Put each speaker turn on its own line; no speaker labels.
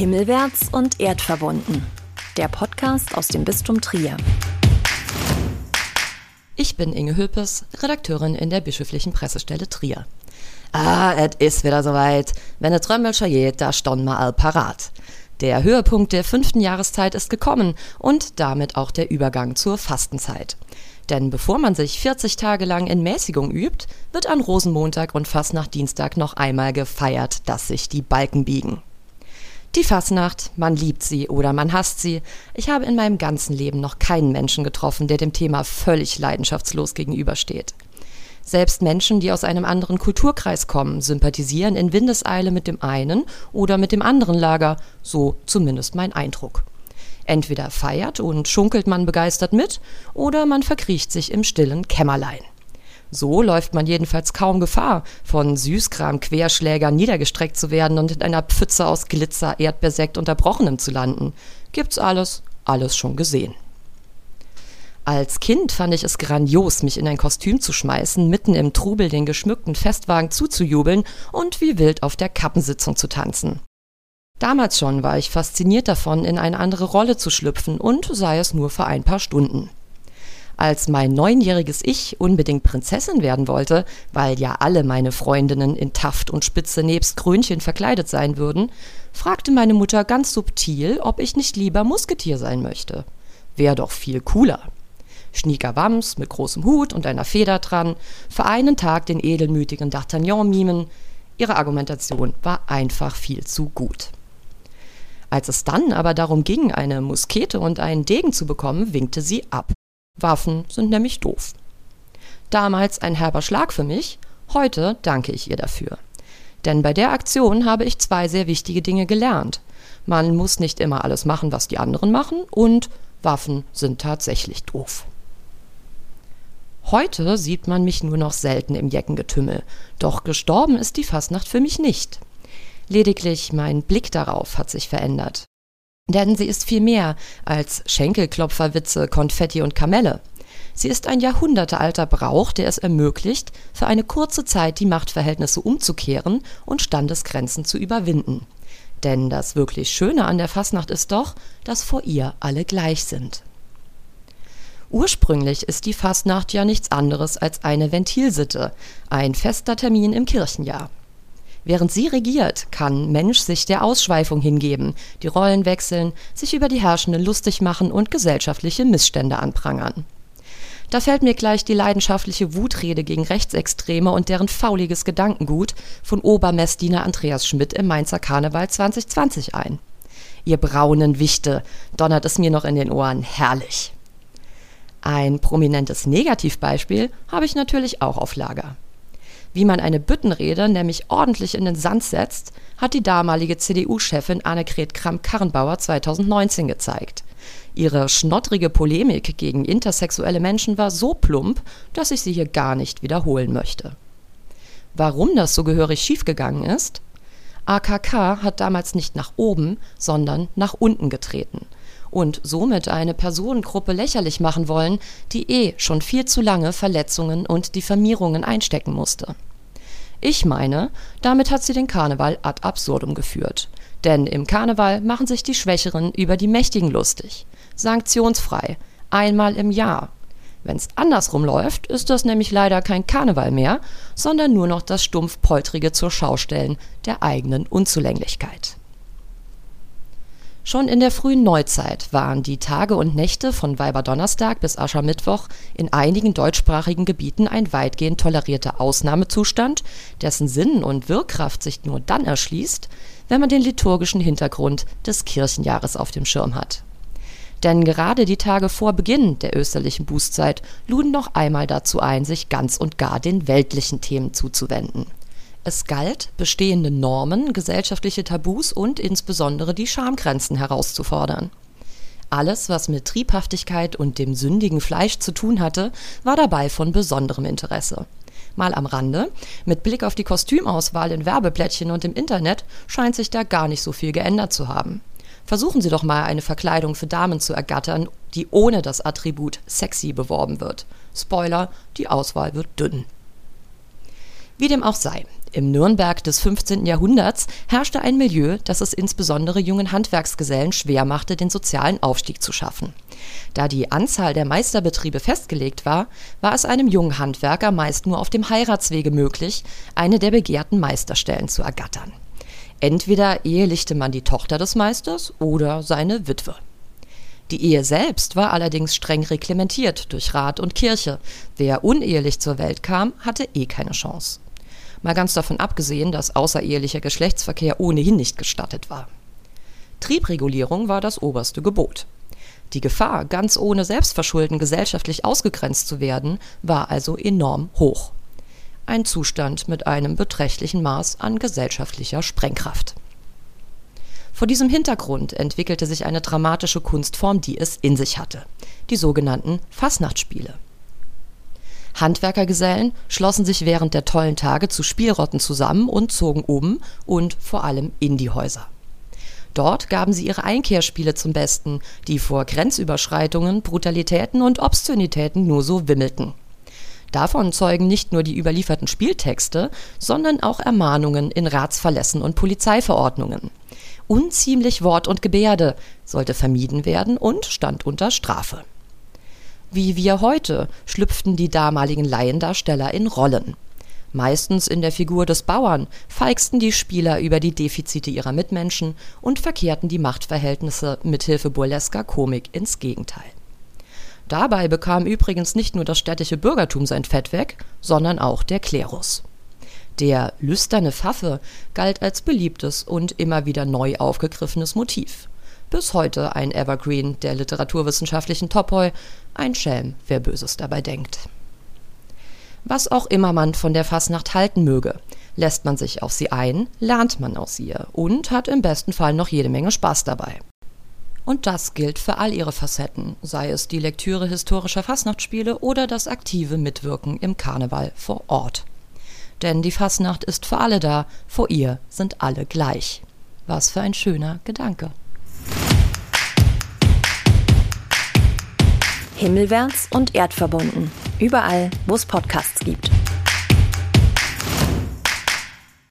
Himmelwärts und erdverbunden. Der Podcast aus dem Bistum Trier.
Ich bin Inge Hülpes, Redakteurin in der bischöflichen Pressestelle Trier. Ah, es ist wieder soweit. Wenn es Trömmelscher geht, da stond mal all parat. Der Höhepunkt der fünften Jahreszeit ist gekommen und damit auch der Übergang zur Fastenzeit. Denn bevor man sich 40 Tage lang in Mäßigung übt, wird an Rosenmontag und Fastnachtdienstag noch einmal gefeiert, dass sich die Balken biegen. Die Fasnacht, man liebt sie oder man hasst sie. Ich habe in meinem ganzen Leben noch keinen Menschen getroffen, der dem Thema völlig leidenschaftslos gegenübersteht. Selbst Menschen, die aus einem anderen Kulturkreis kommen, sympathisieren in Windeseile mit dem einen oder mit dem anderen Lager, so zumindest mein Eindruck. Entweder feiert und schunkelt man begeistert mit, oder man verkriecht sich im stillen Kämmerlein. So läuft man jedenfalls kaum Gefahr, von Süßkram-Querschlägern niedergestreckt zu werden und in einer Pfütze aus Glitzer, Erdbeersekt und Erbrochenem zu landen. Gibt's alles, alles schon gesehen. Als Kind fand ich es grandios, mich in ein Kostüm zu schmeißen, mitten im Trubel den geschmückten Festwagen zuzujubeln und wie wild auf der Kappensitzung zu tanzen. Damals schon war ich fasziniert davon, in eine andere Rolle zu schlüpfen und sei es nur für ein paar Stunden. Als mein neunjähriges Ich unbedingt Prinzessin werden wollte, weil ja alle meine Freundinnen in Taft und Spitze nebst Krönchen verkleidet sein würden, fragte meine Mutter ganz subtil, ob ich nicht lieber Musketier sein möchte. Wär doch viel cooler. Schniekerwams mit großem Hut und einer Feder dran, für einen Tag den edelmütigen D'Artagnan mimen. Ihre Argumentation war einfach viel zu gut. Als es dann aber darum ging, eine Muskete und einen Degen zu bekommen, winkte sie ab. Waffen sind nämlich doof. Damals ein herber Schlag für mich, heute danke ich ihr dafür. Denn bei der Aktion habe ich zwei sehr wichtige Dinge gelernt. Man muss nicht immer alles machen, was die anderen machen, und Waffen sind tatsächlich doof. Heute sieht man mich nur noch selten im Jeckengetümmel, doch gestorben ist die Fasnacht für mich nicht. Lediglich mein Blick darauf hat sich verändert. Denn sie ist viel mehr als Schenkelklopferwitze, Konfetti und Kamelle. Sie ist ein jahrhundertealter Brauch, der es ermöglicht, für eine kurze Zeit die Machtverhältnisse umzukehren und Standesgrenzen zu überwinden. Denn das wirklich Schöne an der Fasnacht ist doch, dass vor ihr alle gleich sind. Ursprünglich ist die Fastnacht ja nichts anderes als eine Ventilsitte, ein fester Termin im Kirchenjahr. Während sie regiert, kann Mensch sich der Ausschweifung hingeben, die Rollen wechseln, sich über die Herrschenden lustig machen und gesellschaftliche Missstände anprangern. Da fällt mir gleich die leidenschaftliche Wutrede gegen Rechtsextreme und deren fauliges Gedankengut von Obermessdiener Andreas Schmidt im Mainzer Karneval 2020 ein. Ihr braunen Wichte, donnert es mir noch in den Ohren, herrlich. Ein prominentes Negativbeispiel habe ich natürlich auch auf Lager. Wie man eine Büttenrede nämlich ordentlich in den Sand setzt, hat die damalige CDU-Chefin Annegret Kramp-Karrenbauer 2019 gezeigt. Ihre schnottrige Polemik gegen intersexuelle Menschen war so plump, dass ich sie hier gar nicht wiederholen möchte. Warum das so gehörig schiefgegangen ist? AKK hat damals nicht nach oben, sondern nach unten getreten – und somit eine Personengruppe lächerlich machen wollen, die eh schon viel zu lange Verletzungen und Diffamierungen einstecken musste. Ich meine, damit hat sie den Karneval ad absurdum geführt. Denn im Karneval machen sich die Schwächeren über die Mächtigen lustig. Sanktionsfrei. Einmal im Jahr. Wenn's andersrum läuft, ist das nämlich leider kein Karneval mehr, sondern nur noch das stumpf poltrige zur Schaustellen der eigenen Unzulänglichkeit. Schon in der frühen Neuzeit waren die Tage und Nächte von Weiberdonnerstag bis Aschermittwoch in einigen deutschsprachigen Gebieten ein weitgehend tolerierter Ausnahmezustand, dessen Sinn und Wirkkraft sich nur dann erschließt, wenn man den liturgischen Hintergrund des Kirchenjahres auf dem Schirm hat. Denn gerade die Tage vor Beginn der österlichen Bußzeit luden noch einmal dazu ein, sich ganz und gar den weltlichen Themen zuzuwenden es galt, bestehende Normen, gesellschaftliche Tabus und insbesondere die Schamgrenzen herauszufordern. Alles, was mit Triebhaftigkeit und dem sündigen Fleisch zu tun hatte, war dabei von besonderem Interesse. Mal am Rande, mit Blick auf die Kostümauswahl in Werbeplättchen und im Internet scheint sich da gar nicht so viel geändert zu haben. Versuchen Sie doch mal eine Verkleidung für Damen zu ergattern, die ohne das Attribut sexy beworben wird. Spoiler, die Auswahl wird dünn. Wie dem auch sei, im Nürnberg des 15. Jahrhunderts herrschte ein Milieu, das es insbesondere jungen Handwerksgesellen schwer machte, den sozialen Aufstieg zu schaffen. Da die Anzahl der Meisterbetriebe festgelegt war, war es einem jungen Handwerker meist nur auf dem Heiratswege möglich, eine der begehrten Meisterstellen zu ergattern. Entweder ehelichte man die Tochter des Meisters oder seine Witwe. Die Ehe selbst war allerdings streng reglementiert durch Rat und Kirche. Wer unehelich zur Welt kam, hatte eh keine Chance. Mal ganz davon abgesehen, dass außerehelicher Geschlechtsverkehr ohnehin nicht gestattet war. Triebregulierung war das oberste Gebot. Die Gefahr, ganz ohne Selbstverschulden gesellschaftlich ausgegrenzt zu werden, war also enorm hoch. Ein Zustand mit einem beträchtlichen Maß an gesellschaftlicher Sprengkraft. Vor diesem Hintergrund entwickelte sich eine dramatische Kunstform, die es in sich hatte, die sogenannten Fasnachtspiele. Handwerkergesellen schlossen sich während der tollen Tage zu Spielrotten zusammen und zogen um und vor allem in die Häuser. Dort gaben sie ihre Einkehrspiele zum Besten, die vor Grenzüberschreitungen, Brutalitäten und Obszönitäten nur so wimmelten. Davon zeugen nicht nur die überlieferten Spieltexte, sondern auch Ermahnungen in Ratsverlässen und Polizeiverordnungen. Unziemlich Wort und Gebärde sollte vermieden werden und stand unter Strafe. Wie wir heute schlüpften die damaligen Laiendarsteller in Rollen. Meistens in der Figur des Bauern feixten die Spieler über die Defizite ihrer Mitmenschen und verkehrten die Machtverhältnisse mithilfe burlesker Komik ins Gegenteil. Dabei bekam übrigens nicht nur das städtische Bürgertum sein Fett weg, sondern auch der Klerus. Der lüsterne Pfaffe galt als beliebtes und immer wieder neu aufgegriffenes Motiv bis heute ein Evergreen der literaturwissenschaftlichen Topoi, ein Schelm, wer Böses dabei denkt. Was auch immer man von der Fasnacht halten möge, lässt man sich auf sie ein, lernt man aus ihr und hat im besten Fall noch jede Menge Spaß dabei. Und das gilt für all ihre Facetten, sei es die Lektüre historischer Fasnachtspiele oder das aktive Mitwirken im Karneval vor Ort. Denn die Fasnacht ist für alle da, vor ihr sind alle gleich. Was für ein schöner Gedanke.
Himmelwärts und erdverbunden. Überall, wo es Podcasts gibt.